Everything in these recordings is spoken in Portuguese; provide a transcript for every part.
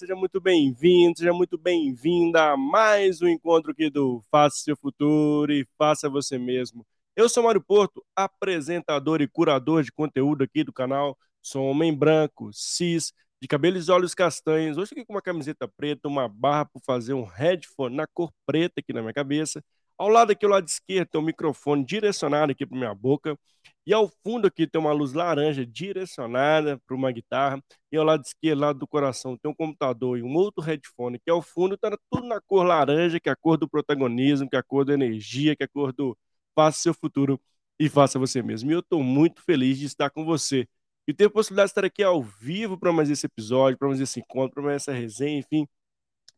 Seja muito bem-vindo, seja muito bem-vinda a mais um encontro aqui do Faça Seu Futuro e Faça Você Mesmo. Eu sou Mário Porto, apresentador e curador de conteúdo aqui do canal. Sou homem branco, cis, de cabelos e olhos castanhos. Hoje aqui com uma camiseta preta, uma barra para fazer um headphone na cor preta aqui na minha cabeça. Ao lado aqui, ao lado esquerdo, tem um microfone direcionado aqui para minha boca. E ao fundo aqui tem uma luz laranja direcionada para uma guitarra. E ao lado esquerdo, lado do coração, tem um computador e um outro headphone, que ao fundo está tudo na cor laranja, que é a cor do protagonismo, que é a cor da energia, que é a cor do faça seu futuro e faça você mesmo. E eu estou muito feliz de estar com você e ter a possibilidade de estar aqui ao vivo para mais esse episódio, para mais esse encontro, para mais essa resenha, enfim,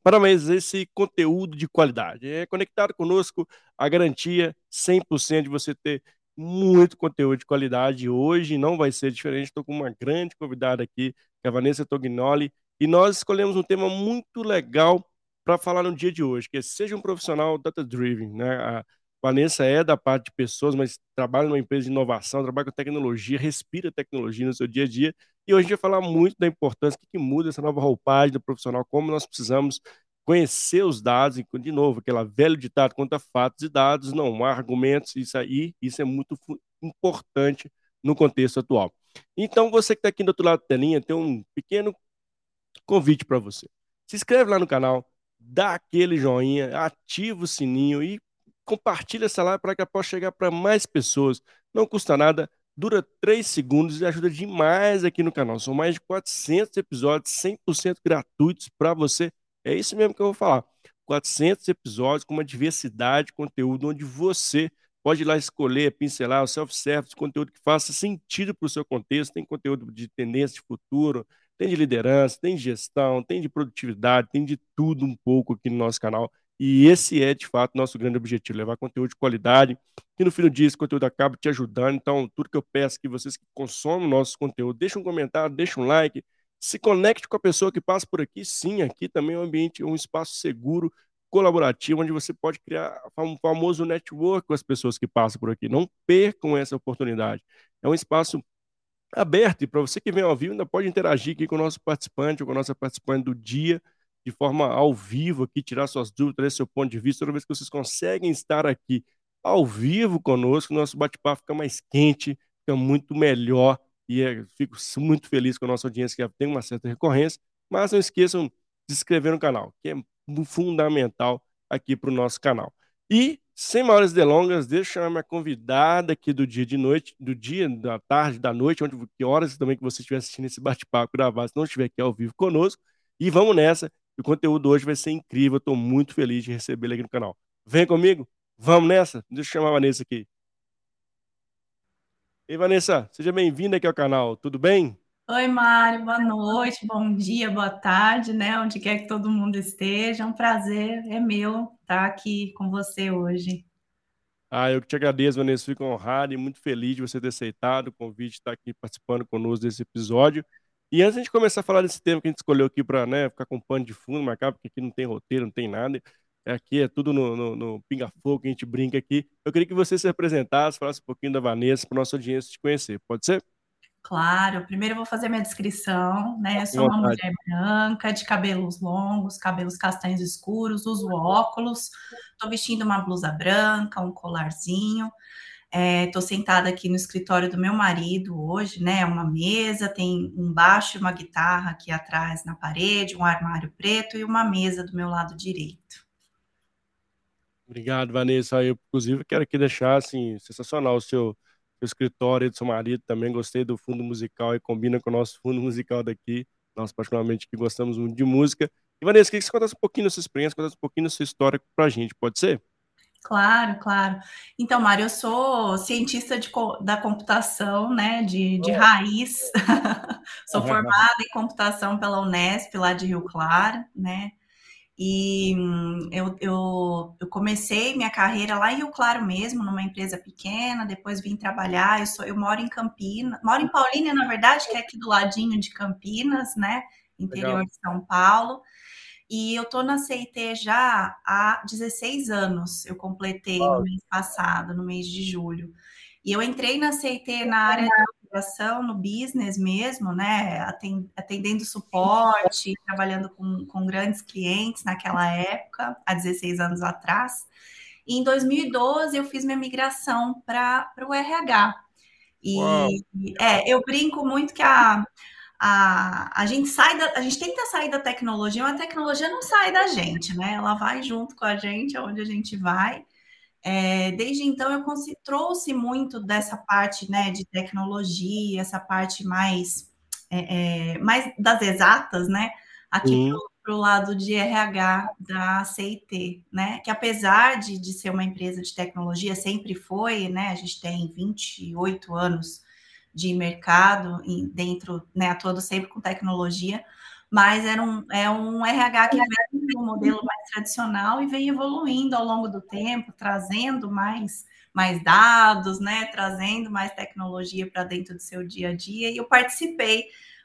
para mais esse conteúdo de qualidade. É conectado conosco a garantia 100% de você ter muito conteúdo de qualidade. Hoje não vai ser diferente, estou com uma grande convidada aqui, que é a Vanessa Tognoli, e nós escolhemos um tema muito legal para falar no dia de hoje, que é seja um profissional data-driven, né? A Vanessa é da parte de pessoas, mas trabalha numa empresa de inovação, trabalha com tecnologia, respira tecnologia no seu dia a dia, e hoje a gente vai falar muito da importância, o que, que muda essa nova roupagem do profissional, como nós precisamos conhecer os dados, e, de novo, aquela velho ditado, conta fatos e dados, não há argumentos, isso aí, isso é muito importante no contexto atual. Então, você que está aqui do outro lado da telinha, tem um pequeno convite para você. Se inscreve lá no canal, dá aquele joinha, ativa o sininho e compartilha essa live para que ela possa chegar para mais pessoas. Não custa nada, dura 3 segundos e ajuda demais aqui no canal. São mais de 400 episódios 100% gratuitos para você é isso mesmo que eu vou falar. 400 episódios com uma diversidade de conteúdo onde você pode ir lá escolher, pincelar o self-service, conteúdo que faça sentido para o seu contexto. Tem conteúdo de tendência de futuro, tem de liderança, tem de gestão, tem de produtividade, tem de tudo um pouco aqui no nosso canal. E esse é, de fato, nosso grande objetivo, levar conteúdo de qualidade, que no fim do dia esse conteúdo acaba te ajudando. Então, tudo que eu peço é que vocês que consomem o nosso conteúdo, deixem um comentário, deixem um like, se conecte com a pessoa que passa por aqui. Sim, aqui também é um ambiente, um espaço seguro, colaborativo, onde você pode criar um famoso network com as pessoas que passam por aqui. Não percam essa oportunidade. É um espaço aberto e para você que vem ao vivo ainda pode interagir aqui com o nosso participante ou com a nossa participante do dia de forma ao vivo aqui, tirar suas dúvidas, trazer seu ponto de vista. Toda vez que vocês conseguem estar aqui ao vivo conosco, nosso bate-papo fica mais quente, fica muito melhor e é, fico muito feliz com a nossa audiência que tem uma certa recorrência, mas não esqueçam de se inscrever no canal, que é fundamental aqui para o nosso canal. E, sem maiores delongas, deixa eu minha convidada aqui do dia de noite, do dia, da tarde, da noite, onde que horas também que você estiver assistindo esse bate-papo gravado, se não estiver aqui ao vivo conosco. E vamos nessa, o conteúdo hoje vai ser incrível, estou muito feliz de recebê-la aqui no canal. Vem comigo, vamos nessa? Deixa eu chamar a Vanessa aqui. E Vanessa, seja bem-vinda aqui ao canal, tudo bem? Oi, Mário, boa noite, bom dia, boa tarde, né? Onde quer que todo mundo esteja, é um prazer, é meu estar aqui com você hoje. Ah, eu que te agradeço, Vanessa, fico honrado e muito feliz de você ter aceitado o convite de estar aqui participando conosco desse episódio. E antes de a gente começar a falar desse tema que a gente escolheu aqui para né, ficar com pano de fundo, marcar, porque aqui não tem roteiro, não tem nada, Aqui é tudo no, no, no pinga-fogo que a gente brinca aqui. Eu queria que você se apresentasse, falasse um pouquinho da Vanessa para nossa audiência te conhecer. Pode ser? Claro, primeiro eu vou fazer minha descrição, né? Eu sou uma mulher branca, de cabelos longos, cabelos castanhos escuros, uso óculos, estou vestindo uma blusa branca, um colarzinho. Estou é, sentada aqui no escritório do meu marido hoje, né? Uma mesa, tem um baixo e uma guitarra aqui atrás na parede, um armário preto e uma mesa do meu lado direito. Obrigado, Vanessa. Eu, inclusive, quero aqui deixar, assim, sensacional o seu, seu escritório do seu marido. Também gostei do fundo musical e combina com o nosso fundo musical daqui. Nós, particularmente, que gostamos muito de música. E, Vanessa, queria que você contasse um pouquinho da sua experiência, contasse um pouquinho da sua história para a gente, pode ser? Claro, claro. Então, Mário, eu sou cientista de, da computação, né, de, de raiz. sou formada em computação pela Unesp, lá de Rio Claro, né? E hum, eu, eu, eu, comecei minha carreira lá em Rio Claro mesmo, numa empresa pequena, depois vim trabalhar, eu, sou, eu moro em Campinas, moro em Paulínia, na verdade, que é aqui do ladinho de Campinas, né, interior Legal. de São Paulo, e eu tô na CIT já há 16 anos, eu completei no mês passado, no mês de julho, e eu entrei na CIT na área migração no business mesmo, né? Atendendo suporte, trabalhando com, com grandes clientes naquela época, há 16 anos atrás. E em 2012 eu fiz minha migração para o RH. E é, eu brinco muito que a, a, a gente sai da, a gente tenta sair da tecnologia, mas a tecnologia não sai da gente, né? Ela vai junto com a gente aonde a gente vai. É, desde então eu trouxe muito dessa parte né, de tecnologia, essa parte mais, é, é, mais das exatas, né? Aqui para o lado de RH da CIT, né? Que apesar de, de ser uma empresa de tecnologia, sempre foi, né? A gente tem 28 anos de mercado dentro, né? Atuando sempre com tecnologia, mas era um, é um RH que vem um modelo mais tradicional e vem evoluindo ao longo do tempo, trazendo mais, mais dados, né? Trazendo mais tecnologia para dentro do seu dia a dia. E eu participei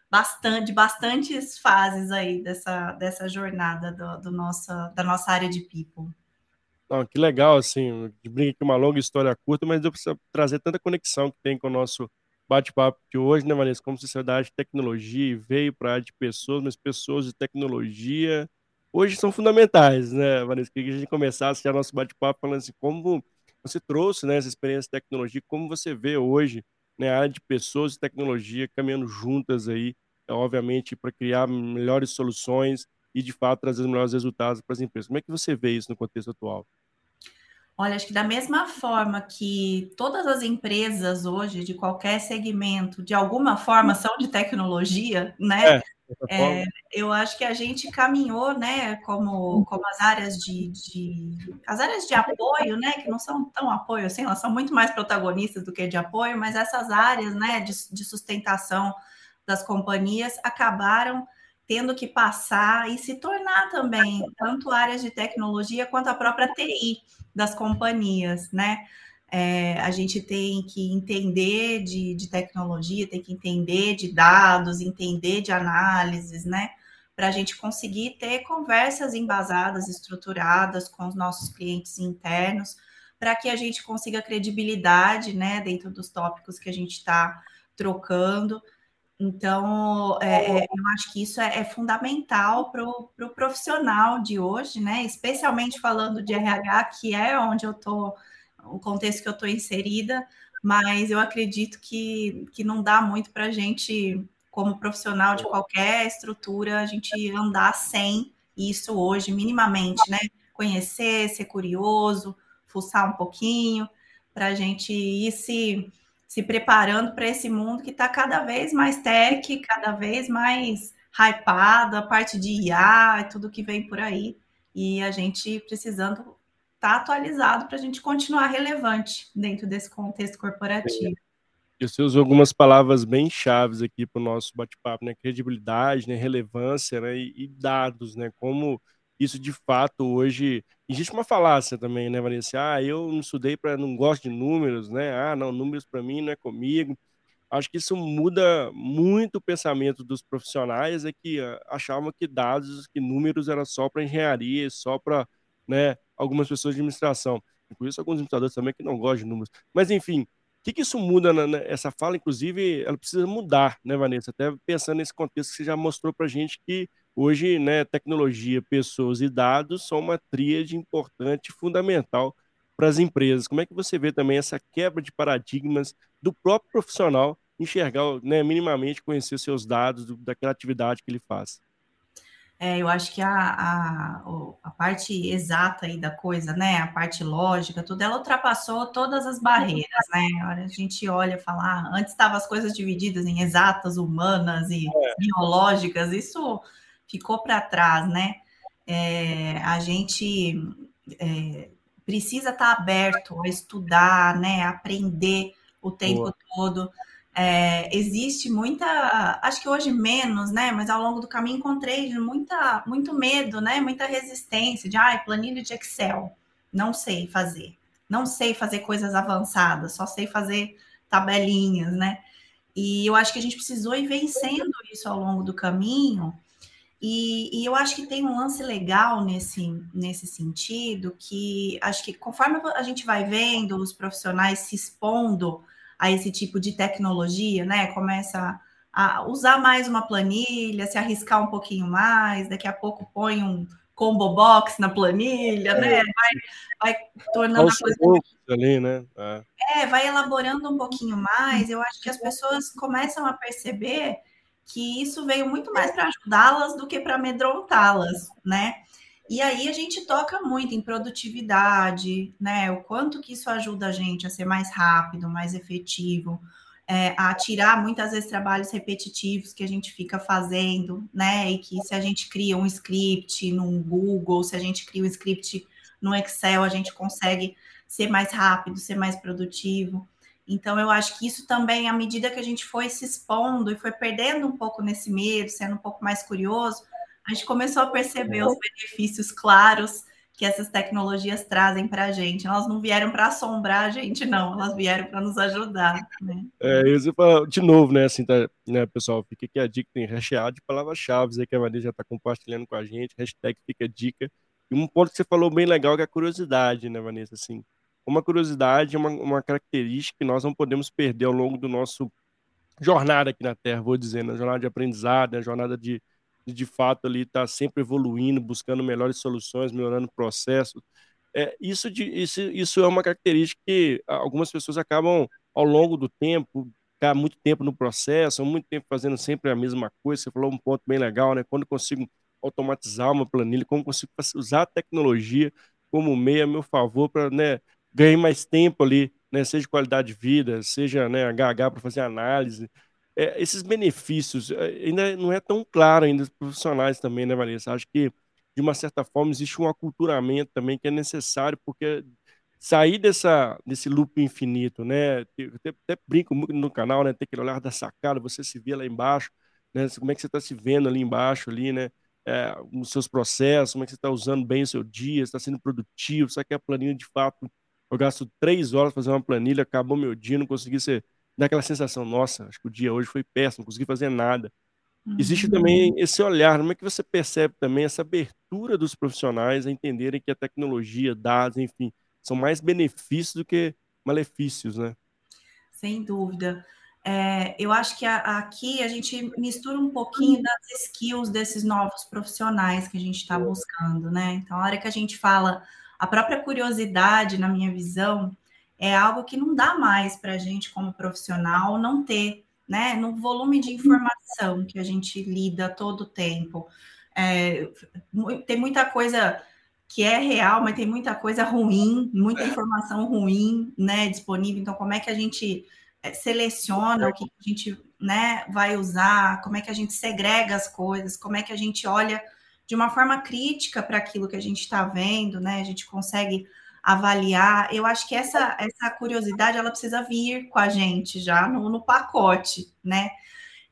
bastante, bastantes fases aí dessa, dessa jornada do, do nossa, da nossa área de people. Que legal, assim, de brinca que uma longa história curta, mas eu preciso trazer tanta conexão que tem com o nosso bate-papo de hoje, né, Vanessa? Como sociedade de tecnologia veio para a área de pessoas, mas pessoas de tecnologia hoje são fundamentais, né, Vanessa? Queria que a gente começasse já nosso bate-papo falando assim, como você trouxe né, essa experiência de tecnologia, como você vê hoje né, a área de pessoas e tecnologia caminhando juntas aí, é, obviamente, para criar melhores soluções e, de fato, trazer os melhores resultados para as empresas. Como é que você vê isso no contexto atual? Olha, acho que da mesma forma que todas as empresas hoje, de qualquer segmento, de alguma forma são de tecnologia, né? É. É, eu acho que a gente caminhou, né, como, como as áreas de, de, as áreas de apoio, né, que não são tão apoio assim, elas são muito mais protagonistas do que de apoio, mas essas áreas, né, de, de sustentação das companhias acabaram tendo que passar e se tornar também tanto áreas de tecnologia quanto a própria TI das companhias, né? É, a gente tem que entender de, de, tecnologia, tem que entender de dados, entender de análises, né? Para a gente conseguir ter conversas embasadas, estruturadas com os nossos clientes internos, para que a gente consiga credibilidade, né, dentro dos tópicos que a gente está trocando. Então, é, é, eu acho que isso é, é fundamental para o pro profissional de hoje, né? Especialmente falando de RH, que é onde eu estou o contexto que eu estou inserida, mas eu acredito que, que não dá muito para a gente, como profissional de qualquer estrutura, a gente andar sem isso hoje, minimamente, né? Conhecer, ser curioso, fuçar um pouquinho, para a gente ir se, se preparando para esse mundo que está cada vez mais tech, cada vez mais hypado, a parte de IA tudo que vem por aí. E a gente precisando estar tá atualizado para a gente continuar relevante dentro desse contexto corporativo. E você usou algumas palavras bem chaves aqui para o nosso bate-papo, né? Credibilidade, né? relevância né? E, e, dados, né? Como isso de fato hoje. Existe uma falácia também, né, Vanessa? Ah, eu não estudei para. não gosto de números, né? Ah, não, números para mim não é comigo. Acho que isso muda muito o pensamento dos profissionais, é que ah, achavam que dados, que números era só para engenharia, só para né, algumas pessoas de administração. Isso, alguns administradores também que não gostam de números. Mas, enfim, o que, que isso muda? Na, essa fala, inclusive, ela precisa mudar, né, Vanessa? Até pensando nesse contexto que você já mostrou para gente que hoje, né, tecnologia, pessoas e dados são uma tríade importante, fundamental para as empresas. Como é que você vê também essa quebra de paradigmas do próprio profissional enxergar, né, minimamente conhecer seus dados do, daquela atividade que ele faz? É, eu acho que a, a, a, parte exata aí da coisa, né? A parte lógica, tudo, ela ultrapassou todas as barreiras, né? A gente olha e fala, ah, antes estavam as coisas divididas em exatas, humanas e é. biológicas, isso ficou para trás, né? É, a gente é, precisa estar tá aberto a estudar, né? Aprender o tempo Boa. todo. É, existe muita, acho que hoje menos, né? Mas ao longo do caminho encontrei muita, muito medo, né? Muita resistência de, ai, planilha de Excel, não sei fazer, não sei fazer coisas avançadas, só sei fazer tabelinhas, né? E eu acho que a gente precisou ir vencendo isso ao longo do caminho. E, e, eu acho que tem um lance legal nesse, nesse sentido, que acho que conforme a gente vai vendo os profissionais se expondo a esse tipo de tecnologia, né? Começa a usar mais uma planilha, se arriscar um pouquinho mais, daqui a pouco põe um combo box na planilha, né? é. né? Vai, vai tornando Aos a coisa. Ali, né? É. é, vai elaborando um pouquinho mais. Eu acho que as pessoas começam a perceber que isso veio muito mais para ajudá-las do que para amedrontá-las, né? E aí a gente toca muito em produtividade, né? O quanto que isso ajuda a gente a ser mais rápido, mais efetivo, é, a tirar muitas vezes trabalhos repetitivos que a gente fica fazendo, né? E que se a gente cria um script no Google, se a gente cria um script no Excel, a gente consegue ser mais rápido, ser mais produtivo. Então, eu acho que isso também, à medida que a gente foi se expondo e foi perdendo um pouco nesse medo, sendo um pouco mais curioso, a gente começou a perceber os benefícios claros que essas tecnologias trazem para a gente. Elas não vieram para assombrar a gente, não, elas vieram para nos ajudar. Né? É, isso, de novo, né, assim, tá, né, pessoal, fica aqui a dica, tem recheado de palavras-chave que a Maria já está compartilhando com a gente, hashtag fica dica. E um ponto que você falou bem legal que é a curiosidade, né, Vanessa, assim, uma curiosidade uma, uma característica que nós não podemos perder ao longo do nosso jornada aqui na Terra, vou dizer, na né, jornada de aprendizado, na jornada de de fato ali estar tá sempre evoluindo, buscando melhores soluções, melhorando o processo. É, isso, de, isso, isso é uma característica que algumas pessoas acabam, ao longo do tempo, ficar muito tempo no processo, muito tempo fazendo sempre a mesma coisa. Você falou um ponto bem legal, né? Quando consigo automatizar uma planilha, como consigo usar a tecnologia como meio a meu favor para né, ganhar mais tempo ali, né? Seja qualidade de vida, seja né, HH para fazer análise é, esses benefícios é, ainda não é tão claro ainda dos profissionais também, né, Vanessa? Acho que, de uma certa forma, existe um aculturamento também que é necessário, porque sair dessa, desse loop infinito, né? Eu até, até brinco muito no canal, né? Ter aquele olhar da sacada, você se vê lá embaixo, né? Como é que você está se vendo ali embaixo, ali, né? É, seus processos, como é que você está usando bem o seu dia, está sendo produtivo, sabe que a planilha de fato, eu gasto três horas fazer uma planilha, acabou meu dia, não consegui ser dá aquela sensação, nossa, acho que o dia hoje foi péssimo, não consegui fazer nada. Uhum. Existe também esse olhar, como é que você percebe também essa abertura dos profissionais a entenderem que a tecnologia, dados, enfim, são mais benefícios do que malefícios, né? Sem dúvida. É, eu acho que a, aqui a gente mistura um pouquinho das skills desses novos profissionais que a gente está buscando, né? Então, a hora que a gente fala a própria curiosidade, na minha visão, é algo que não dá mais para a gente, como profissional, não ter, né? No volume de informação que a gente lida todo o tempo. É, tem muita coisa que é real, mas tem muita coisa ruim, muita informação ruim, né, disponível. Então, como é que a gente é, seleciona o que a gente, né, vai usar? Como é que a gente segrega as coisas? Como é que a gente olha de uma forma crítica para aquilo que a gente está vendo, né? A gente consegue avaliar. Eu acho que essa, essa curiosidade ela precisa vir com a gente já no, no pacote, né?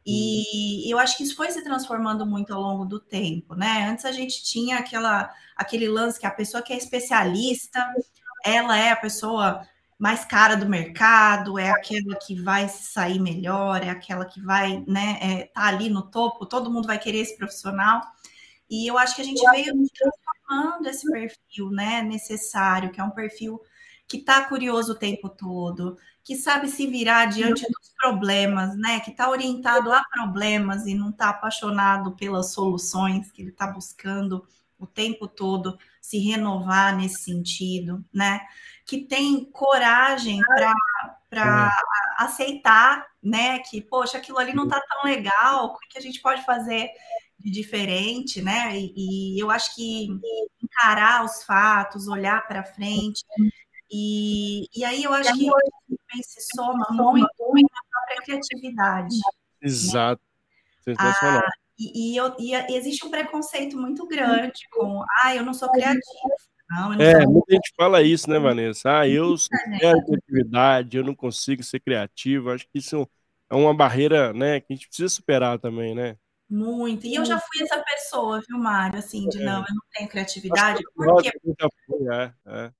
E eu acho que isso foi se transformando muito ao longo do tempo, né? Antes a gente tinha aquela, aquele lance que a pessoa que é especialista, ela é a pessoa mais cara do mercado, é aquela que vai sair melhor, é aquela que vai, né, é, tá ali no topo, todo mundo vai querer esse profissional. E eu acho que a gente veio transformando esse perfil, né, necessário, que é um perfil que está curioso o tempo todo, que sabe se virar diante dos problemas, né, que está orientado a problemas e não está apaixonado pelas soluções, que ele está buscando o tempo todo se renovar nesse sentido, né, que tem coragem para aceitar, né, que, poxa, aquilo ali não está tão legal, o que a gente pode fazer diferente, né? E, e, eu acho que encarar os fatos, olhar para frente. E, e aí eu acho que também se soma muito na própria criatividade. Né? Exato. Né? Sensacional. Ah, e, e, eu, e, existe um preconceito muito grande com, ah, eu não sou criativo. Não, não é, muita gente fala isso, né, Vanessa? Ah, eu sou criatividade, eu não consigo ser criativo. Acho que isso é uma barreira, né, que a gente precisa superar também, né? Muito. E eu já fui essa pessoa, viu, Mário? Assim, de não, eu não tenho criatividade. Porque... É, é.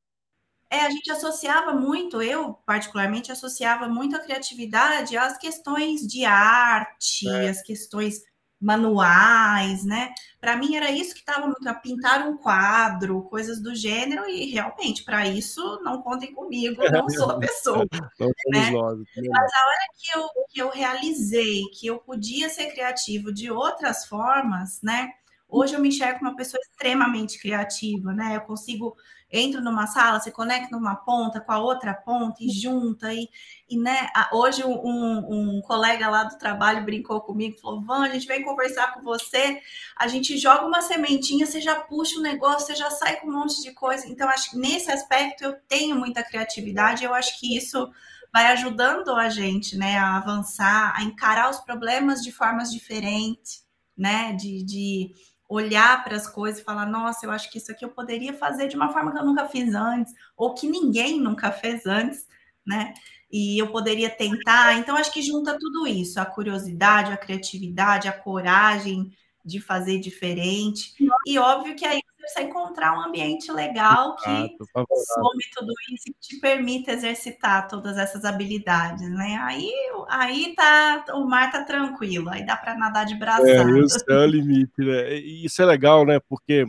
é, a gente associava muito, eu particularmente associava muito a criatividade às questões de arte, é. às questões manuais, né? Para mim era isso que estava muito pintar um quadro, coisas do gênero e realmente para isso não contem comigo, não sou a pessoa. né? nós, Mas a hora que eu, que eu realizei que eu podia ser criativo de outras formas, né? Hoje eu me enxergo uma pessoa extremamente criativa, né? Eu consigo entro numa sala, se conecta numa ponta com a outra ponta e junta. E, e né, hoje um, um colega lá do trabalho brincou comigo, falou: Van, a gente vem conversar com você, a gente joga uma sementinha, você já puxa o negócio, você já sai com um monte de coisa. Então, acho que nesse aspecto eu tenho muita criatividade, eu acho que isso vai ajudando a gente né, a avançar, a encarar os problemas de formas diferentes, né? de, de olhar para as coisas e falar: nossa, eu acho que isso aqui eu poderia fazer de uma forma que eu nunca fiz antes, ou que ninguém nunca fez antes, né? E eu poderia tentar. Então, acho que junta tudo isso: a curiosidade, a criatividade, a coragem de fazer diferente. E óbvio que aí precisa encontrar um ambiente legal que Exato, some tudo isso e te permita exercitar todas essas habilidades, né? Aí, aí tá, o mar tá tranquilo, aí dá para nadar de braçada. É, esse é o limite, né? E isso é legal, né? Porque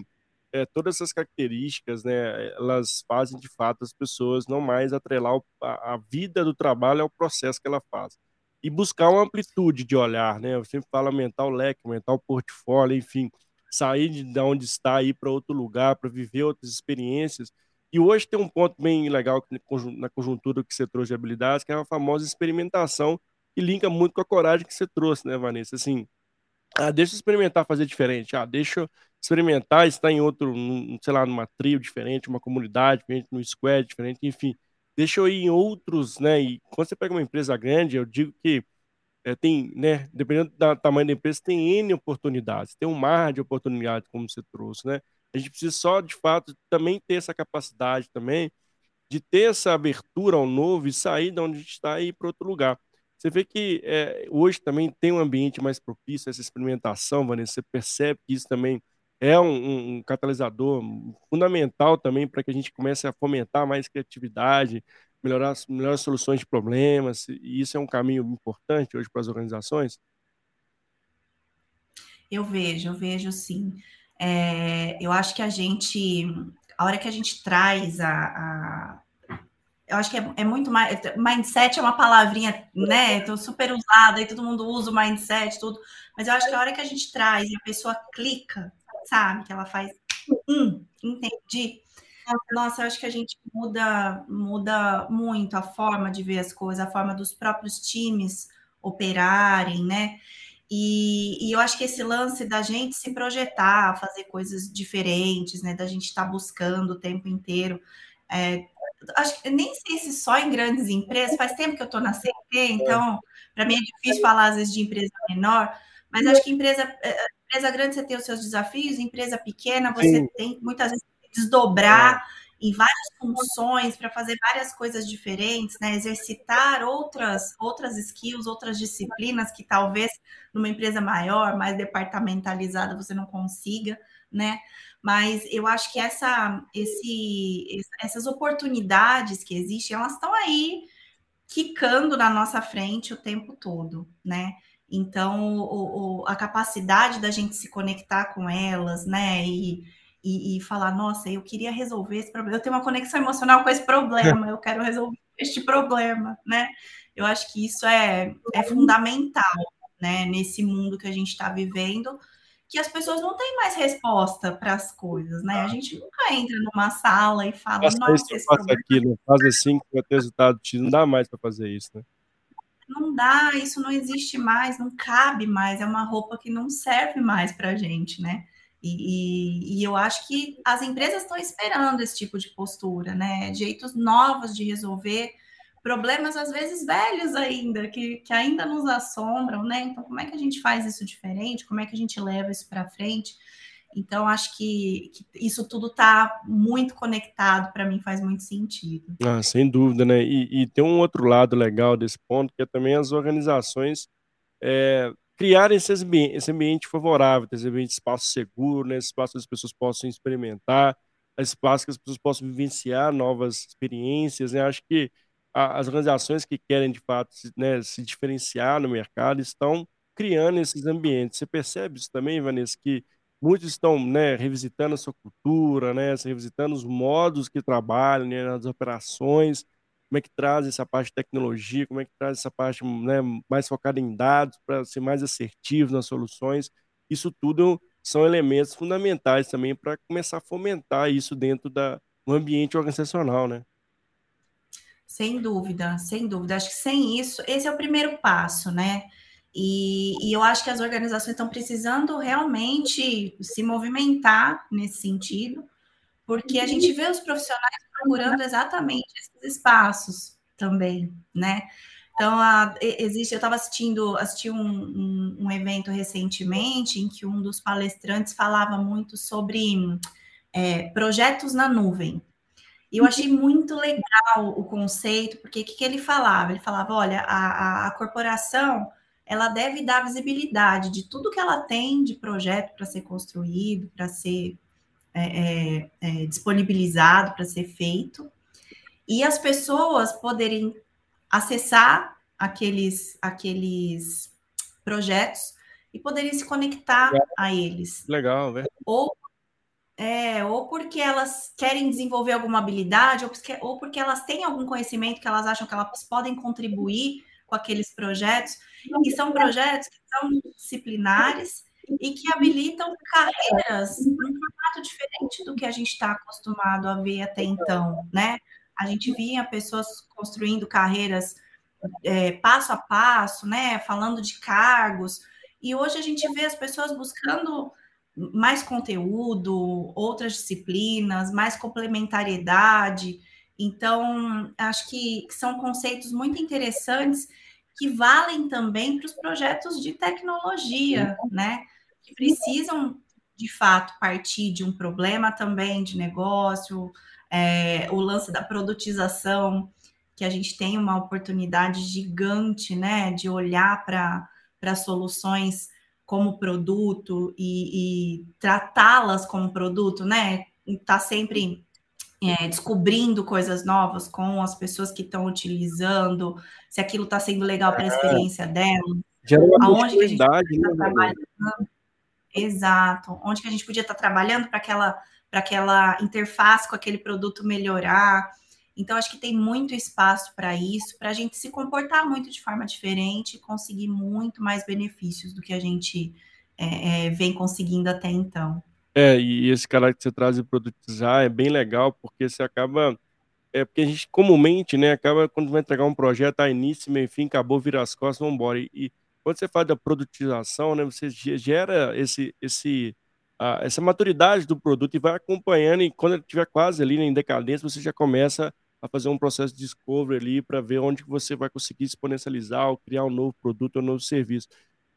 é, todas essas características, né, elas fazem de fato as pessoas não mais atrelar a, a vida do trabalho ao processo que ela faz e buscar uma amplitude de olhar, né? Eu sempre falo aumentar o leque, aumentar o portfólio, enfim, sair de onde está, ir para outro lugar, para viver outras experiências. E hoje tem um ponto bem legal na conjuntura que você trouxe de habilidades, que é a famosa experimentação, que linka muito com a coragem que você trouxe, né, Vanessa? Assim, ah, deixa eu experimentar fazer diferente, ah, deixa eu experimentar estar em outro, sei lá, numa trio diferente, uma comunidade diferente, num squad diferente, enfim, deixa eu ir em outros, né? E quando você pega uma empresa grande, eu digo que é, tem, né, dependendo do tamanho da empresa, tem N oportunidades, tem um mar de oportunidades, como você trouxe, né? A gente precisa só, de fato, também ter essa capacidade também de ter essa abertura ao novo e sair de onde a gente está e ir para outro lugar. Você vê que é, hoje também tem um ambiente mais propício a essa experimentação, Vanessa, você percebe que isso também é um, um catalisador fundamental também para que a gente comece a fomentar mais criatividade, melhorar melhores soluções de problemas, e isso é um caminho importante hoje para as organizações? Eu vejo, eu vejo sim. É, eu acho que a gente, a hora que a gente traz a, a eu acho que é, é, muito mais. Mindset é uma palavrinha, né? Tô super usada e todo mundo usa o mindset, tudo. Mas eu acho que a hora que a gente traz e a pessoa clica, sabe? Que ela faz, hum, entendi. Nossa, eu acho que a gente muda, muda muito a forma de ver as coisas, a forma dos próprios times operarem, né? E, e, eu acho que esse lance da gente se projetar, fazer coisas diferentes, né? Da gente estar tá buscando o tempo inteiro. É, acho que nem sei se só em grandes empresas, faz tempo que eu estou na CT, então para mim é difícil falar às vezes de empresa menor, mas acho que empresa, é, empresa grande você tem os seus desafios, empresa pequena você Sim. tem muitas vezes desdobrar é. em várias funções para fazer várias coisas diferentes, né? Exercitar outras outras skills, outras disciplinas que talvez numa empresa maior, mais departamentalizada, você não consiga, né? Mas eu acho que essa, esse, essas oportunidades que existem, elas estão aí quicando na nossa frente o tempo todo, né? Então, o, o, a capacidade da gente se conectar com elas, né? E, e, e, falar, nossa, eu queria resolver esse problema, eu tenho uma conexão emocional com esse problema, eu quero resolver este problema, né? Eu acho que isso é, é fundamental, né? Nesse mundo que a gente está vivendo, que as pessoas não têm mais resposta para as coisas, né? A gente nunca entra numa sala e fala, faça nossa, isso, esse faça problema... aquilo, faz assim que vai ter resultado, não dá mais para fazer isso, né? Não dá, isso não existe mais, não cabe mais, é uma roupa que não serve mais para a gente, né? E, e, e, eu acho que as empresas estão esperando esse tipo de postura, né? Jeitos novos de resolver problemas, às vezes velhos ainda, que, que ainda nos assombram, né? Então, como é que a gente faz isso diferente? Como é que a gente leva isso para frente? Então, acho que, que isso tudo está muito conectado, para mim faz muito sentido. Ah, sem dúvida, né? E, e, tem um outro lado legal desse ponto, que é também as organizações é, criarem esse ambiente, esse ambiente favorável, esse ambiente espaço seguro, né? Esse espaço que as pessoas possam experimentar, espaço que as pessoas possam vivenciar novas experiências, né? Acho que as organizações que querem, de fato, se, né, se diferenciar no mercado estão criando esses ambientes. Você percebe isso também, Vanessa, que muitos estão né, revisitando a sua cultura, né, revisitando os modos que trabalham, né, nas operações, como é que traz essa parte de tecnologia, como é que traz essa parte né, mais focada em dados para ser mais assertivo nas soluções. Isso tudo são elementos fundamentais também para começar a fomentar isso dentro da, do ambiente organizacional, né? Sem dúvida, sem dúvida. Acho que sem isso, esse é o primeiro passo, né? E, e, eu acho que as organizações estão precisando realmente se movimentar nesse sentido, porque a gente vê os profissionais procurando exatamente esses espaços também, né? Então, a, existe, eu estava assistindo, assisti um, um, um, evento recentemente em que um dos palestrantes falava muito sobre é, projetos na nuvem. E eu achei muito legal o conceito, porque o que, que ele falava? Ele falava, olha, a, a, a corporação ela deve dar visibilidade de tudo que ela tem de projeto para ser construído, para ser é, é, é, disponibilizado, para ser feito, e as pessoas poderem acessar aqueles, aqueles projetos e poderem se conectar a eles. Legal, velho. Ou é, ou porque elas querem desenvolver alguma habilidade, ou porque, ou porque elas têm algum conhecimento que elas acham que elas podem contribuir com aqueles projetos, e são projetos que são disciplinares e que habilitam carreiras num formato diferente do que a gente está acostumado a ver até então, né? A gente via pessoas construindo carreiras é, passo a passo, né? Falando de cargos, e hoje a gente vê as pessoas buscando mais conteúdo, outras disciplinas, mais complementariedade. Então, acho que são conceitos muito interessantes que valem também para os projetos de tecnologia, né? Que precisam, de fato, partir de um problema também de negócio, é, o lance da produtização, que a gente tem uma oportunidade gigante, né, de olhar para soluções como produto e, e tratá-las como produto, né? Está sempre é, descobrindo coisas novas com as pessoas que estão utilizando, se aquilo está sendo legal para a é. experiência dela, aonde que a gente está né, trabalhando. Exato, onde que a gente podia estar tá trabalhando para aquela, aquela interface com aquele produto melhorar. Então, acho que tem muito espaço para isso, para a gente se comportar muito de forma diferente e conseguir muito mais benefícios do que a gente é, é, vem conseguindo até então. É, e esse cara que você traz de produtizar é bem legal, porque você acaba. É porque a gente comumente, né, acaba quando vai entregar um projeto, a tá, início, meio fim, acabou, vira as costas, vamos embora. E, e, quando você faz da produtização, né, você gera esse, esse, essa maturidade do produto e vai acompanhando, e quando ele estiver quase ali em decadência, você já começa a fazer um processo de discovery ali para ver onde você vai conseguir exponencializar ou criar um novo produto ou um novo serviço.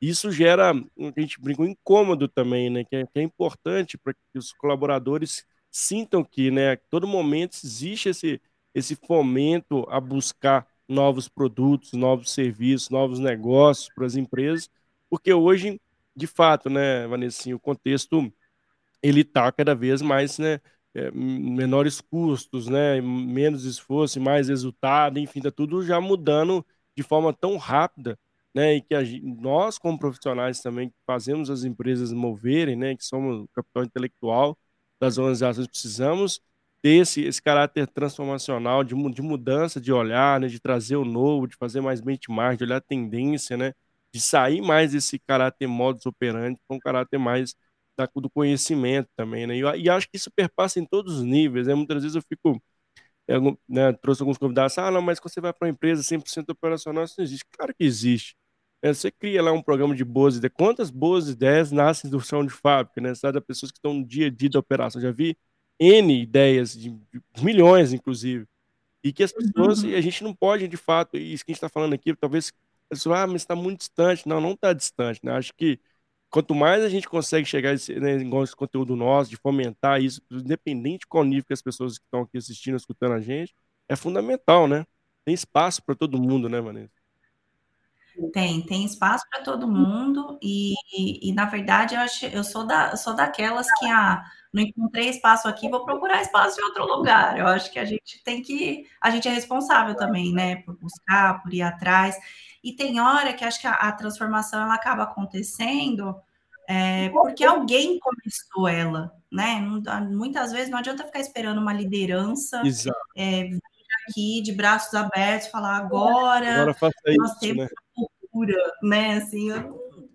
Isso gera, a gente brinca, um incômodo também, né? Que é, que é importante para que os colaboradores sintam que, né, a todo momento existe esse, esse fomento a buscar novos produtos, novos serviços, novos negócios para as empresas, porque hoje, de fato, né, Vanessa, assim, o contexto ele está cada vez mais, né, é, menores custos, né, menos esforço, mais resultado, enfim, está tudo já mudando de forma tão rápida, né, e que a, nós, como profissionais também, fazemos as empresas moverem, né, que somos o capital intelectual das organizações, precisamos ter esse, esse caráter transformacional, de, de mudança de olhar, né, de trazer o novo, de fazer mais benchmark, de olhar a tendência, né, de sair mais desse caráter modus operandi para um caráter mais da, do conhecimento também, né? E, e, acho que isso perpassa em todos os níveis, né? Muitas vezes eu fico, eu, né, trouxe alguns convidados, ah, não, mas quando você vai para uma empresa 100% operacional, isso não existe. Claro que existe. É, você cria lá um programa de boas ideias. Quantas boas ideias nascem do chão de fábrica, né? Sabe, das pessoas que estão no dia a dia da operação. Já vi N ideias, de, de milhões, inclusive. E que as pessoas, uhum. e a gente não pode, de fato, isso que a gente está falando aqui, talvez, pessoas, ah, mas está muito distante. Não, não está distante, né? Acho que quanto mais a gente consegue chegar nesse, né, esse conteúdo nosso, de fomentar isso, independente de qual nível que as pessoas que estão aqui assistindo, escutando a gente, é fundamental, né? Tem espaço para todo mundo, né, Vanessa? Tem, tem espaço para todo mundo e, e, e, na verdade eu, acho, eu sou, da, sou daquelas que ah, não encontrei espaço aqui, vou procurar espaço em outro lugar. Eu acho que a gente tem que, a gente é responsável também, né, por buscar, por ir atrás. E tem hora que acho que a, a transformação ela acaba acontecendo é, porque alguém começou ela, né? Muitas vezes não adianta ficar esperando uma liderança é, aqui de braços abertos, falar agora, agora nós isso, temos né? Cultura, né? Assim,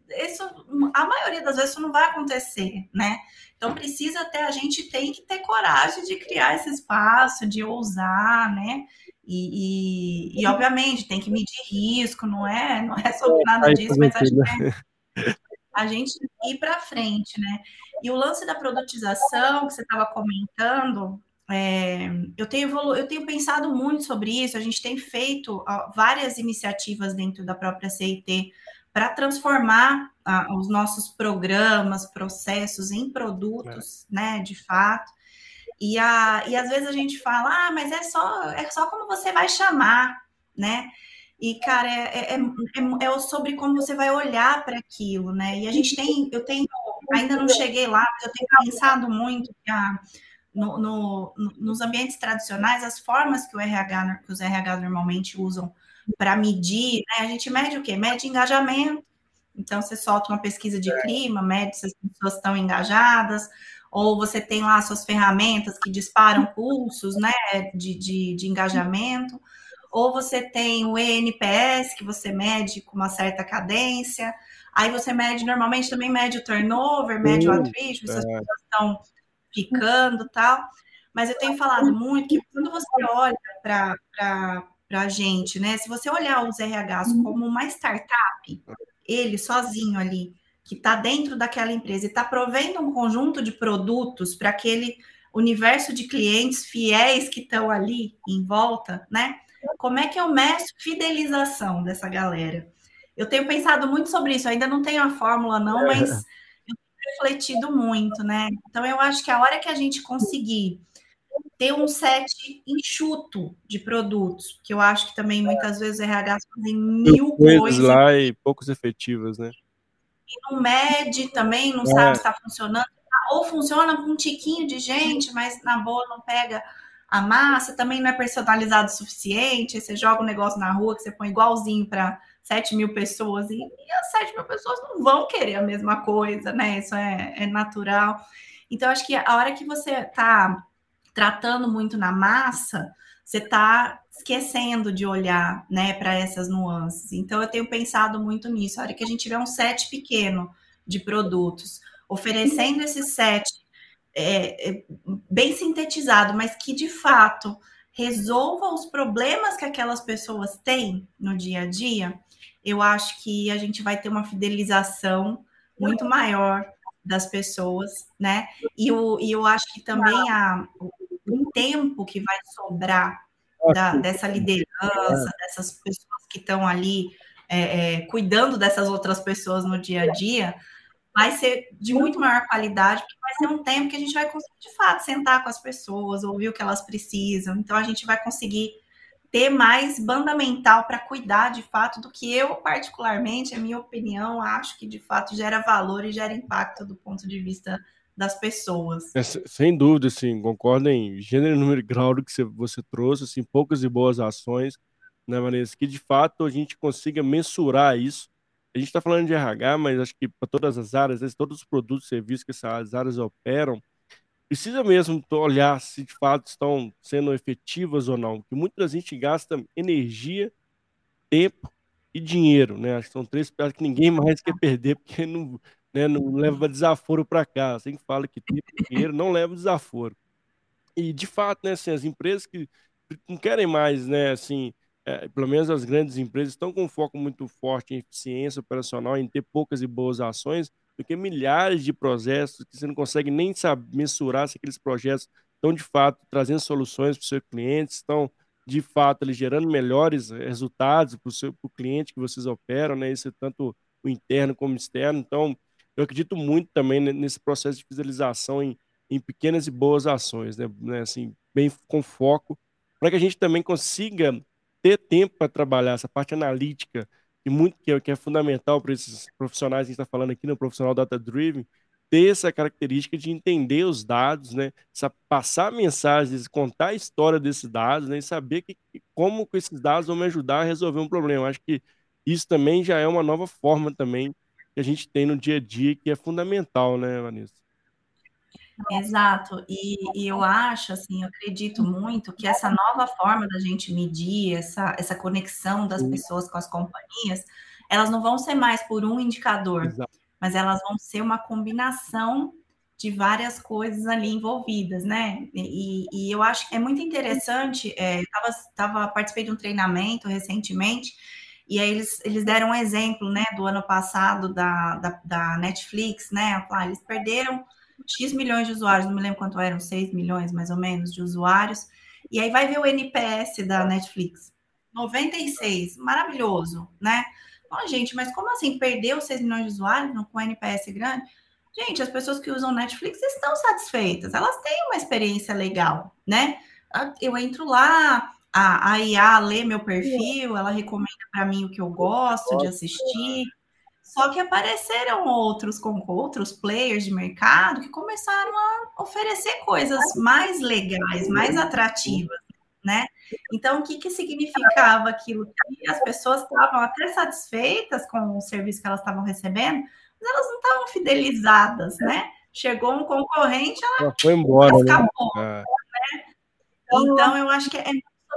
isso, a maioria das vezes isso não vai acontecer, né? Então precisa até a gente tem que ter coragem de criar esse espaço, de ousar, né? E, e, e obviamente tem que medir risco, não é, não é sobre nada disso, mas acho que é, a gente ir para frente, né? E o lance da produtização que você estava comentando, é, eu, tenho eu tenho pensado muito sobre isso. A gente tem feito ó, várias iniciativas dentro da própria CIT para transformar ah, os nossos programas, processos em produtos, é. né, de fato. E, a, e às vezes a gente fala, ah, mas é só, é só como você vai chamar, né? E, cara, é, é, é, é sobre como você vai olhar para aquilo, né? E a gente tem, eu tenho, ainda não cheguei lá, mas eu tenho pensado muito que a, no, no, nos ambientes tradicionais, as formas que, o RH, que os RH normalmente usam para medir, né? A gente mede o quê? Mede engajamento. Então, você solta uma pesquisa de clima, mede se as pessoas estão engajadas, ou você tem lá suas ferramentas que disparam pulsos, né, de, de, de engajamento, ou você tem o ENPS, que você mede com uma certa cadência, aí você mede, normalmente também mede o turnover, mede o attrition, se as é. pessoas estão ficando tal. Mas eu tenho falado muito que quando você olha para a gente, né? Se você olhar os RHs como uma startup, ele sozinho ali, que está dentro daquela empresa e está provendo um conjunto de produtos para aquele universo de clientes fiéis que estão ali em volta, né? Como é que eu meço fidelização dessa galera? Eu tenho pensado muito sobre isso, ainda não tenho a fórmula, não, mas refletido muito, né? Então, eu acho que a hora que a gente conseguir ter um set enxuto de produtos, que eu acho que também muitas vezes o RH fazem mil coisas lá e poucos efetivas, né? E não mede também, não é. sabe se está funcionando, ou funciona com um tiquinho de gente, mas na boa não pega a massa, também não é personalizado o suficiente, você joga um negócio na rua que você põe igualzinho para 7 mil pessoas, e, e as 7 mil pessoas não vão querer a mesma coisa, né? Isso é, é natural. Então, acho que a hora que você está tratando muito na massa, você está esquecendo de olhar né, para essas nuances. Então, eu tenho pensado muito nisso. A hora que a gente tiver um set pequeno de produtos, oferecendo esse set é, é, bem sintetizado, mas que de fato resolva os problemas que aquelas pessoas têm no dia a dia, eu acho que a gente vai ter uma fidelização muito maior das pessoas, né? E eu, e eu acho que também a, o tempo que vai sobrar da, dessa liderança, dessas pessoas que estão ali é, é, cuidando dessas outras pessoas no dia a dia, vai ser de muito maior qualidade, porque vai ser um tempo que a gente vai conseguir, de fato, sentar com as pessoas, ouvir o que elas precisam. Então, a gente vai conseguir ter mais banda mental para cuidar de fato do que eu, particularmente, a minha opinião, acho que de fato gera valor e gera impacto do ponto de vista das pessoas. É, sem dúvida, sim, concordo em gênero, número e grau do que você, você trouxe, assim, poucas e boas ações, né, Vanessa, que de fato a gente consiga mensurar isso. A gente está falando de RH, mas acho que para todas as áreas, todos os produtos e serviços que essas áreas operam, precisa mesmo olhar se de fato estão sendo efetivas ou não, porque muita gente gasta energia, tempo e dinheiro, né? Acho que são três peças que ninguém mais quer perder, porque não, né, não leva desaforo para cá. Assim fala que tempo e dinheiro não leva desaforo. E de fato, né, assim, as empresas que não querem mais, né, assim, é, pelo menos as grandes empresas estão com um foco muito forte em eficiência operacional, em ter poucas e boas ações, porque milhares de projetos que você não consegue nem saber mensurar se aqueles projetos estão de fato trazendo soluções para os seus clientes, estão de fato ali, gerando melhores resultados para o seu cliente que vocês operam, né? Isso é tanto o interno como o externo. Então, eu acredito muito também nesse processo de fiscalização em, em pequenas e boas ações, né? né assim, bem com foco, para que a gente também consiga ter tempo para trabalhar essa parte analítica que, muito, que, é, que é fundamental para esses profissionais que está falando aqui, no profissional data-driven, ter essa característica de entender os dados, né? Passar mensagens, contar a história desses dados, né? E saber que, como que esses dados vão me ajudar a resolver um problema. Acho que isso também já é uma nova forma também que a gente tem no dia a dia que é fundamental, né, Vanessa? Exato, e, e, eu acho, assim, eu acredito muito que essa nova forma da gente medir, essa, essa conexão das pessoas com as companhias, elas não vão ser mais por um indicador, Exato. mas elas vão ser uma combinação de várias coisas ali envolvidas, né? E, e eu acho que é muito interessante, é, eu tava, tava, participei de um treinamento recentemente, e aí eles, eles deram um exemplo, né, do ano passado da, da, da Netflix, né? Ah, eles perderam X milhões de usuários, não me lembro quanto eram, 6 milhões mais ou menos de usuários. E aí vai ver o NPS da Netflix. 96, maravilhoso, né? Ó, gente, mas como assim perdeu 6 milhões de usuários com NPS grande? Gente, as pessoas que usam Netflix estão satisfeitas, elas têm uma experiência legal, né? Ah, eu entro lá, a, a IA lê meu perfil, ela recomenda para mim o que eu gosto de assistir. Só que apareceram outros com outros players de mercado que começaram a oferecer coisas mais legais, mais atrativas, né? Então, o que, que significava aquilo? Que as pessoas estavam até satisfeitas com o serviço que elas estavam recebendo, mas elas não estavam fidelizadas, né? Chegou um concorrente, ela, ela foi embora, né? escapou, né? né? Então, eu acho que é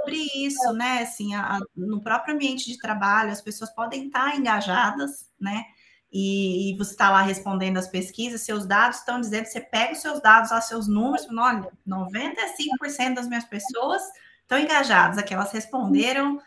sobre isso, né? Assim, a, no próprio ambiente de trabalho, as pessoas podem estar engajadas, né? E, e você está lá respondendo as pesquisas, seus dados estão dizendo, você pega os seus dados, lá, seus números, olha, 95% das minhas pessoas estão engajadas, aquelas responderam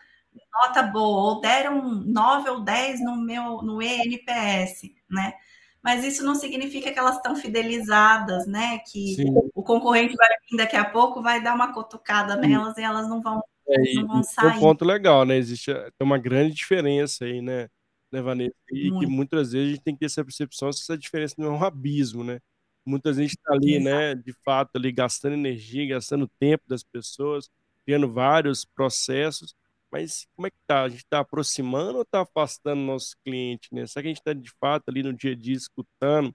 nota boa, ou deram 9 ou 10 no meu no ENPS, né? Mas isso não significa que elas estão fidelizadas, né? Que Sim. o concorrente vai vir daqui a pouco, vai dar uma cotucada nelas e elas não vão, é, não vão sair. Um ponto legal, né? Existe tem uma grande diferença aí, né? né, Vanessa? E Muito. que muitas vezes a gente tem que ter essa percepção se essa diferença não é um abismo, né? Muitas vezes a gente está ali, Exato. né, de fato, ali gastando energia, gastando tempo das pessoas, criando vários processos, mas como é que tá? A gente está aproximando ou está afastando o nosso cliente, né? Será que a gente está de fato ali no dia a dia escutando,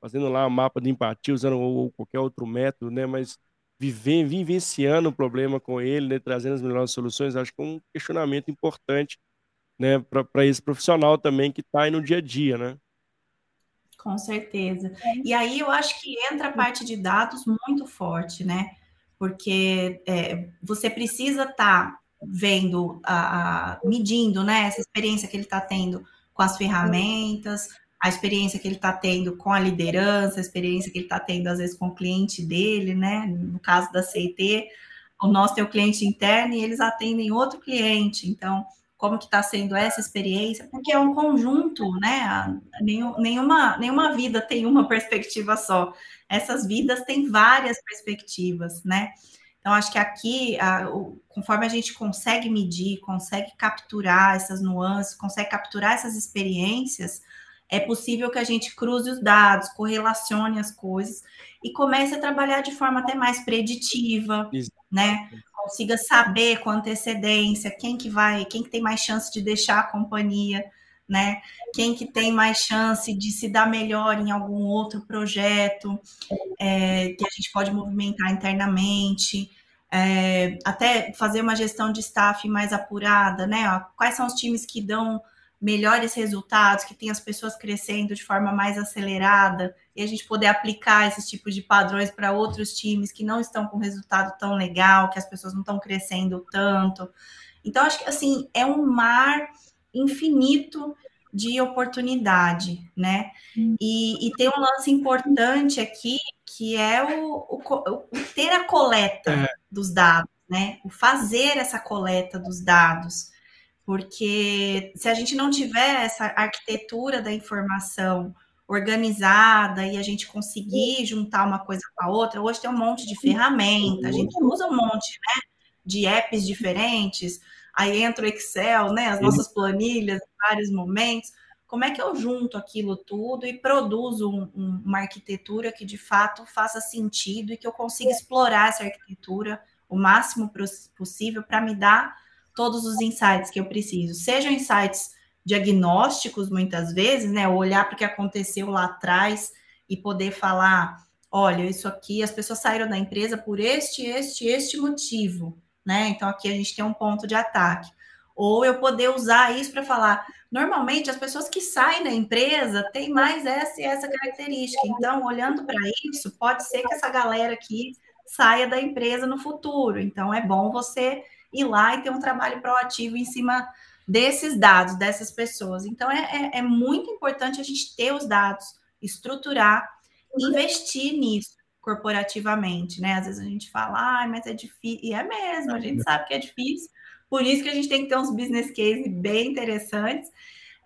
fazendo lá um mapa de empatia, usando ou qualquer outro método, né? Mas viver, vivenciando o problema com ele, né? Trazendo as melhores soluções, acho que é um questionamento importante, né? Para esse profissional também que está aí no dia a dia, né? Com certeza. E aí eu acho que entra a parte de dados muito forte, né? Porque é, você precisa estar tá vendo, a, a, medindo, né, essa experiência que ele está tendo com as ferramentas, a experiência que ele está tendo com a liderança, a experiência que ele está tendo, às vezes, com o cliente dele, né? No caso da CIT, o nosso tem o cliente interno e eles atendem outro cliente. Então, como que está sendo essa experiência? Porque é um conjunto, né? Nenhuma, nenhuma vida tem uma perspectiva só. Essas vidas têm várias perspectivas, né? Então, acho que aqui, a, o, conforme a gente consegue medir, consegue capturar essas nuances, consegue capturar essas experiências, é possível que a gente cruze os dados, correlacione as coisas e comece a trabalhar de forma até mais preditiva, Isso. né? Consiga saber com antecedência quem que vai, quem que tem mais chance de deixar a companhia, né? Quem que tem mais chance de se dar melhor em algum outro projeto é, que a gente pode movimentar internamente, é, até fazer uma gestão de staff mais apurada, né? Quais são os times que dão melhores resultados, que tem as pessoas crescendo de forma mais acelerada, e a gente poder aplicar esses tipos de padrões para outros times que não estão com resultado tão legal, que as pessoas não estão crescendo tanto. Então, acho que assim, é um mar infinito de oportunidade, né? Hum. E, e tem um lance importante aqui que é o, o, o ter a coleta é. dos dados, né? O fazer essa coleta dos dados. Porque se a gente não tiver essa arquitetura da informação organizada e a gente conseguir juntar uma coisa com a outra, hoje tem um monte de ferramenta, a gente usa um monte né, de apps diferentes, aí entra o Excel, né, as nossas planilhas em vários momentos. Como é que eu junto aquilo tudo e produzo um, um, uma arquitetura que de fato faça sentido e que eu consiga explorar essa arquitetura o máximo possível para me dar todos os insights que eu preciso, sejam insights diagnósticos muitas vezes, né? Olhar para o que aconteceu lá atrás e poder falar, olha, isso aqui, as pessoas saíram da empresa por este, este, este motivo, né? Então aqui a gente tem um ponto de ataque. Ou eu poder usar isso para falar, normalmente as pessoas que saem da empresa têm mais essa e essa característica. Então, olhando para isso, pode ser que essa galera aqui saia da empresa no futuro. Então, é bom você ir lá e ter um trabalho proativo em cima desses dados, dessas pessoas. Então, é, é, é muito importante a gente ter os dados, estruturar, investir nisso corporativamente, né? Às vezes a gente fala, ah, mas é difícil, e é mesmo, a gente sabe que é difícil, por isso que a gente tem que ter uns business cases bem interessantes.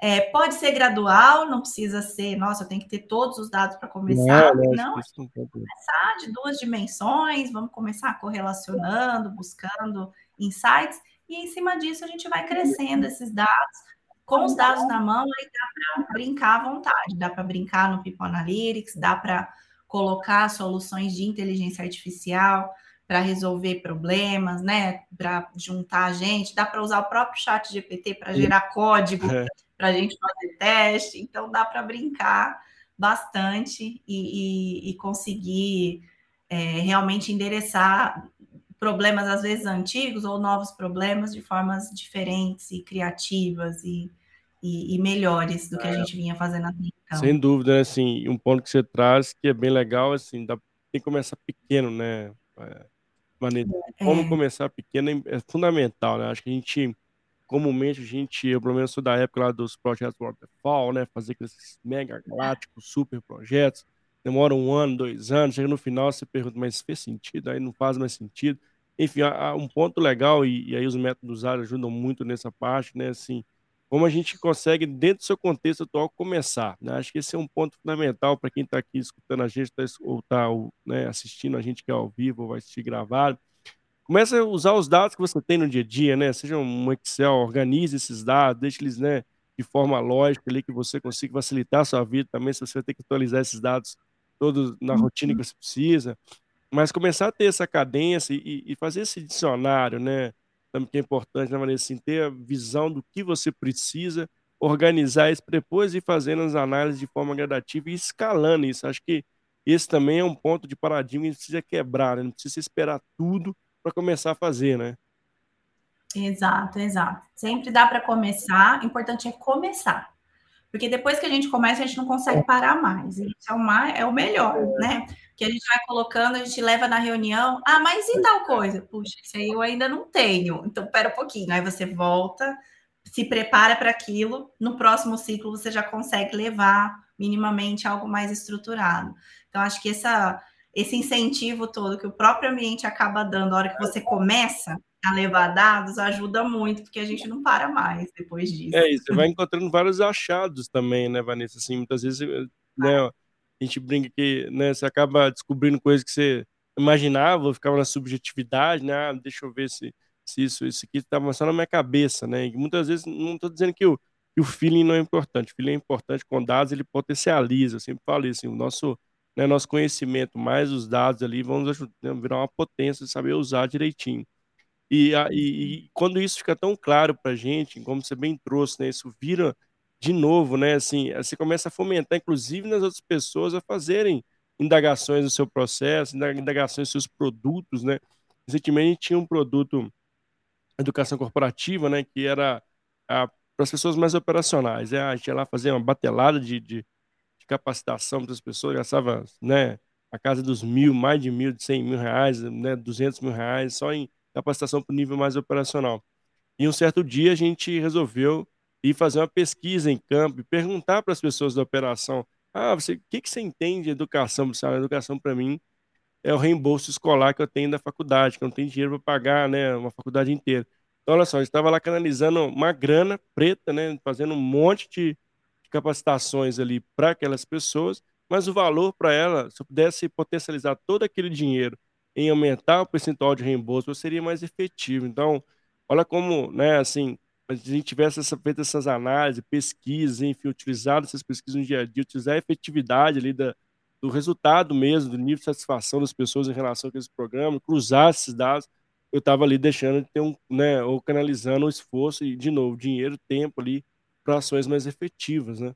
É, pode ser gradual, não precisa ser, nossa, eu tenho que ter todos os dados para começar. Não, não, não começar de duas dimensões, vamos começar correlacionando, buscando insights, e em cima disso a gente vai crescendo esses dados. Com os dados na mão, aí dá para brincar à vontade, dá para brincar no People Analytics, dá para colocar soluções de inteligência artificial, para resolver problemas, né? Para juntar a gente, dá para usar o próprio chat GPT para gerar código é. para a gente fazer teste, então dá para brincar bastante e, e, e conseguir é, realmente endereçar problemas às vezes antigos ou novos problemas de formas diferentes e criativas e, e, e melhores do que é. a gente vinha fazendo até então. Sem dúvida, né? assim, um ponto que você traz que é bem legal, assim, dá, tem que começar pequeno, né? É, maneira. Como é. começar pequeno é, é fundamental, né? Acho que a gente, comumente, a gente, eu pelo menos sou da época lá dos projetos Waterfall, né? Fazer aqueles mega galácticos, super projetos, demora um ano, dois anos, chega no final você pergunta, mas fez sentido? Aí não faz mais sentido. Enfim, há, um ponto legal, e, e aí os métodos usados ajudam muito nessa parte, né? Assim, como a gente consegue, dentro do seu contexto atual, começar. Né? Acho que esse é um ponto fundamental para quem está aqui escutando a gente, tá, ou está né, assistindo a gente que é ao vivo, ou vai assistir gravado. Comece a usar os dados que você tem no dia a dia, né? Seja um Excel, organize esses dados, deixe eles né, de forma lógica ali, que você consiga facilitar a sua vida também, se você vai ter que atualizar esses dados todos na rotina que uhum. você precisa. Mas começar a ter essa cadência e, e fazer esse dicionário, né? também que é importante, né, assim, ter a visão do que você precisa, organizar isso, depois e fazendo as análises de forma gradativa e escalando isso. Acho que esse também é um ponto de paradigma que precisa quebrar, né? não precisa esperar tudo para começar a fazer, né? Exato, exato. Sempre dá para começar, o importante é começar. Porque depois que a gente começa, a gente não consegue parar mais. Isso é o, mais, é o melhor, né? Que a gente vai colocando, a gente leva na reunião. Ah, mas e tal coisa? Puxa, isso aí eu ainda não tenho. Então, pera um pouquinho. Aí você volta, se prepara para aquilo. No próximo ciclo, você já consegue levar minimamente algo mais estruturado. Então, acho que essa, esse incentivo todo que o próprio ambiente acaba dando na hora que você começa, a levar dados ajuda muito, porque a gente não para mais depois disso. É, e você vai encontrando vários achados também, né, Vanessa? Assim, muitas vezes, né, a gente brinca que, né, você acaba descobrindo coisas que você imaginava, ficava na subjetividade, né, ah, deixa eu ver se, se isso, isso aqui estava só na minha cabeça, né, e muitas vezes, não estou dizendo que o, que o feeling não é importante, o feeling é importante com dados, ele potencializa, eu sempre falo isso, assim, o nosso, né, nosso conhecimento, mais os dados ali, vão nos ajudar, né, virar uma potência, saber usar direitinho. E, a, e, e, quando isso fica tão claro para a gente, como você bem trouxe, né, isso vira de novo, né, assim, você começa a fomentar, inclusive nas outras pessoas, a fazerem indagações no seu processo, indagações nos seus produtos, né. Recentemente tinha um produto educação corporativa, né, que era para as pessoas mais operacionais. É, a gente ia lá fazer uma batelada de, de, de capacitação para as pessoas, gastava, né, a casa dos mil, mais de mil, de cem mil reais, né, duzentos mil reais, só em capacitação para o nível mais operacional. E um certo dia a gente resolveu ir fazer uma pesquisa em campo e perguntar para as pessoas da operação: ah, você, o que, que você entende de educação? Você, a educação para mim é o reembolso escolar que eu tenho da faculdade, que eu não tenho dinheiro para pagar, né, uma faculdade inteira. Então, olha só, eu estava lá canalizando uma grana preta, né, fazendo um monte de capacitações ali para aquelas pessoas, mas o valor para ela, se eu pudesse potencializar todo aquele dinheiro em aumentar o percentual de reembolso, seria mais efetivo. Então, olha como, né, assim, a gente tivesse essa, feito essas análises, pesquisas, enfim, utilizado essas pesquisas no dia a dia, utilizar a efetividade ali da, do resultado mesmo, do nível de satisfação das pessoas em relação a esse programa, cruzar esses dados, eu estava ali deixando de ter um, né, ou canalizando o esforço e, de novo, dinheiro, tempo ali para ações mais efetivas, né?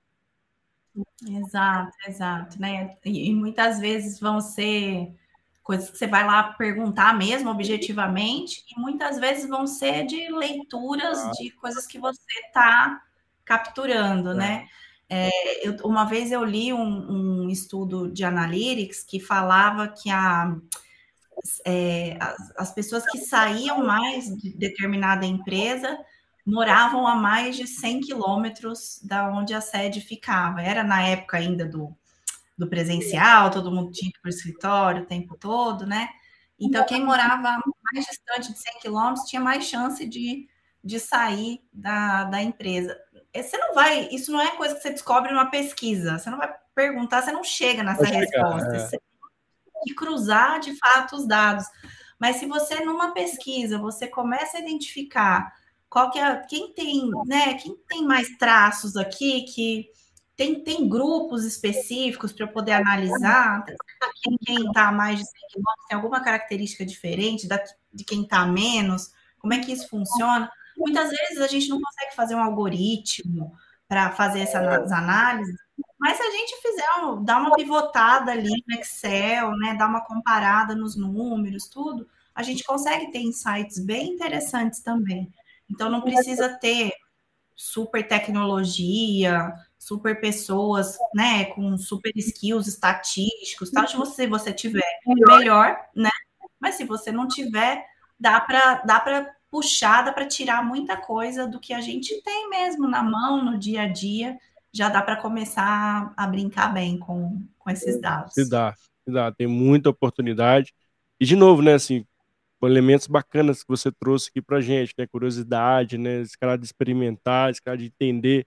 Exato, exato, né? E, muitas vezes vão ser coisas que você vai lá perguntar mesmo, objetivamente, e muitas vezes vão ser de leituras ah. de coisas que você está capturando, é. né? É, eu, uma vez eu li um, um, estudo de analytics que falava que a, é, as, as pessoas que saíam mais de determinada empresa moravam a mais de 100 quilômetros da onde a sede ficava. Era na época ainda do, do presencial, todo mundo tinha que ir para o escritório o tempo todo, né? Então, quem morava mais distante de 100 quilômetros tinha mais chance de, de sair da, da empresa. É, você não vai, isso não é coisa que você descobre numa pesquisa. Você não vai perguntar, você não chega nessa resposta. É. Você tem que cruzar de fato os dados. Mas se você, numa pesquisa, você começa a identificar qual que é, quem tem, né, quem tem mais traços aqui, que tem, tem grupos específicos para eu poder analisar, quem está mais de 100 quilômetros tem alguma característica diferente da, de quem está menos, como é que isso funciona? Muitas vezes a gente não consegue fazer um algoritmo para fazer essas análises, mas se a gente fizer, um, dar uma pivotada ali no Excel, né, dar uma comparada nos números, tudo, a gente consegue ter insights bem interessantes também. Então não precisa ter super tecnologia, super pessoas, né, com super skills estatísticos, tal. Se você, você tiver, melhor, né? Mas se você não tiver, dá para dá para puxar, dá para tirar muita coisa do que a gente tem mesmo na mão, no dia a dia. Já dá para começar a brincar bem com, com esses dados. Se dá, se dá, tem muita oportunidade. E de novo, né, assim, elementos bacanas que você trouxe aqui para gente, né, curiosidade, né, esse cara de experimentar, esse cara de entender,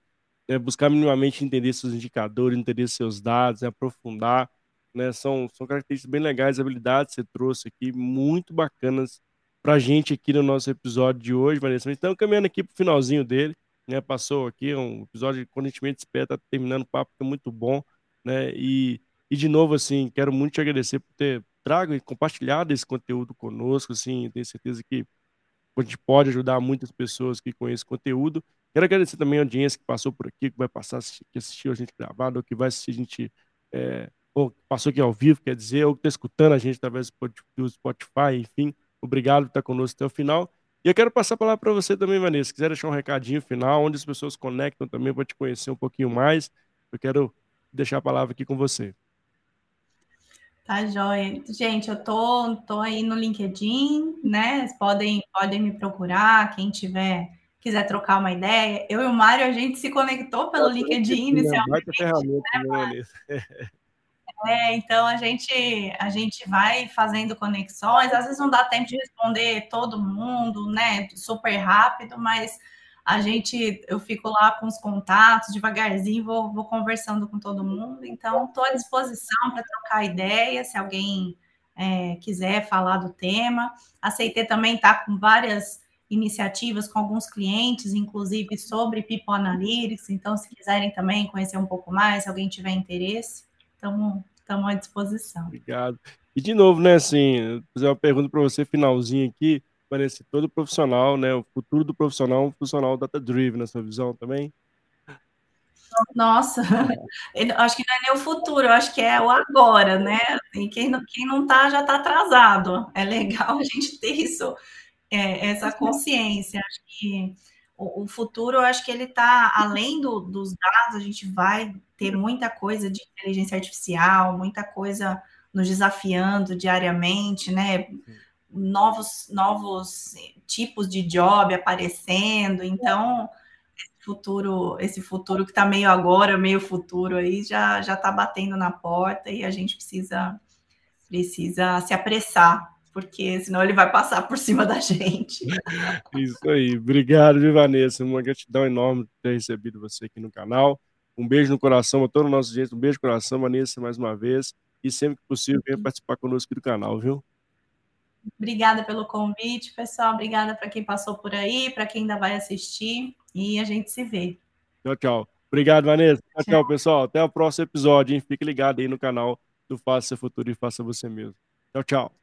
né, buscar minimamente entender seus indicadores, entender seus dados, aprofundar, né, são, são características bem legais, habilidades que você trouxe aqui, muito bacanas para a gente aqui no nosso episódio de hoje, Vanessa. Estamos caminhando aqui para o finalzinho dele, né? Passou aqui um episódio quando a gente espera, tá terminando o papo, que é muito bom, né? E, e de novo, assim, quero muito te agradecer por ter trago e compartilhado esse conteúdo conosco, assim, tenho certeza que a gente pode ajudar muitas pessoas que esse conteúdo. Quero agradecer também a audiência que passou por aqui, que vai passar, que assistiu a gente gravado, ou que vai assistir a gente, é, ou passou aqui ao vivo, quer dizer, ou que está escutando a gente através do Spotify, enfim. Obrigado por estar conosco até o final. E eu quero passar a palavra para você também, Vanessa. Se quiser deixar um recadinho final, onde as pessoas conectam também para te conhecer um pouquinho mais, eu quero deixar a palavra aqui com você. Tá joia. Gente, eu tô, tô aí no LinkedIn, né? Vocês podem, podem me procurar, quem tiver quiser trocar uma ideia. Eu e o Mário, a gente se conectou pelo LinkedIn inicialmente. Né, é, então a gente a gente vai fazendo conexões, às vezes não dá tempo de responder todo mundo, né, super rápido, mas a gente eu fico lá com os contatos devagarzinho, vou, vou conversando com todo mundo, então estou à disposição para trocar ideias, se alguém é, quiser falar do tema. Aceitei também estar tá com várias iniciativas com alguns clientes, inclusive sobre People Analytics, então se quiserem também conhecer um pouco mais, se alguém tiver interesse, estamos à disposição. Obrigado. E de novo, né, assim, fazer uma pergunta para você, finalzinho aqui, parece todo profissional, né, o futuro do profissional, um profissional data-driven, na sua visão também? Nossa, eu acho que não é nem o futuro, eu acho que é o agora, né? E quem não, quem não tá já está atrasado. É legal a gente ter isso, é, essa consciência. Acho que o, o futuro, eu acho que ele está além do, dos dados, a gente vai ter muita coisa de inteligência artificial, muita coisa nos desafiando diariamente, né? Novos, novos tipos de job aparecendo, então esse futuro, esse futuro que está meio agora, meio futuro aí, já já está batendo na porta e a gente precisa precisa se apressar porque senão ele vai passar por cima da gente. Isso aí. Obrigado, viu, Vanessa? Uma gratidão enorme por ter recebido você aqui no canal. Um beijo no coração a todo o nosso gente. Um beijo no coração, Vanessa, mais uma vez. E sempre que possível, venha participar conosco aqui do canal, viu? Obrigada pelo convite, pessoal. Obrigada para quem passou por aí, para quem ainda vai assistir. E a gente se vê. Tchau, tchau. Obrigado, Vanessa. Tchau, tchau, pessoal. Até o próximo episódio, hein? Fique ligado aí no canal do Faça Seu Futuro e Faça Você Mesmo. Tchau, tchau.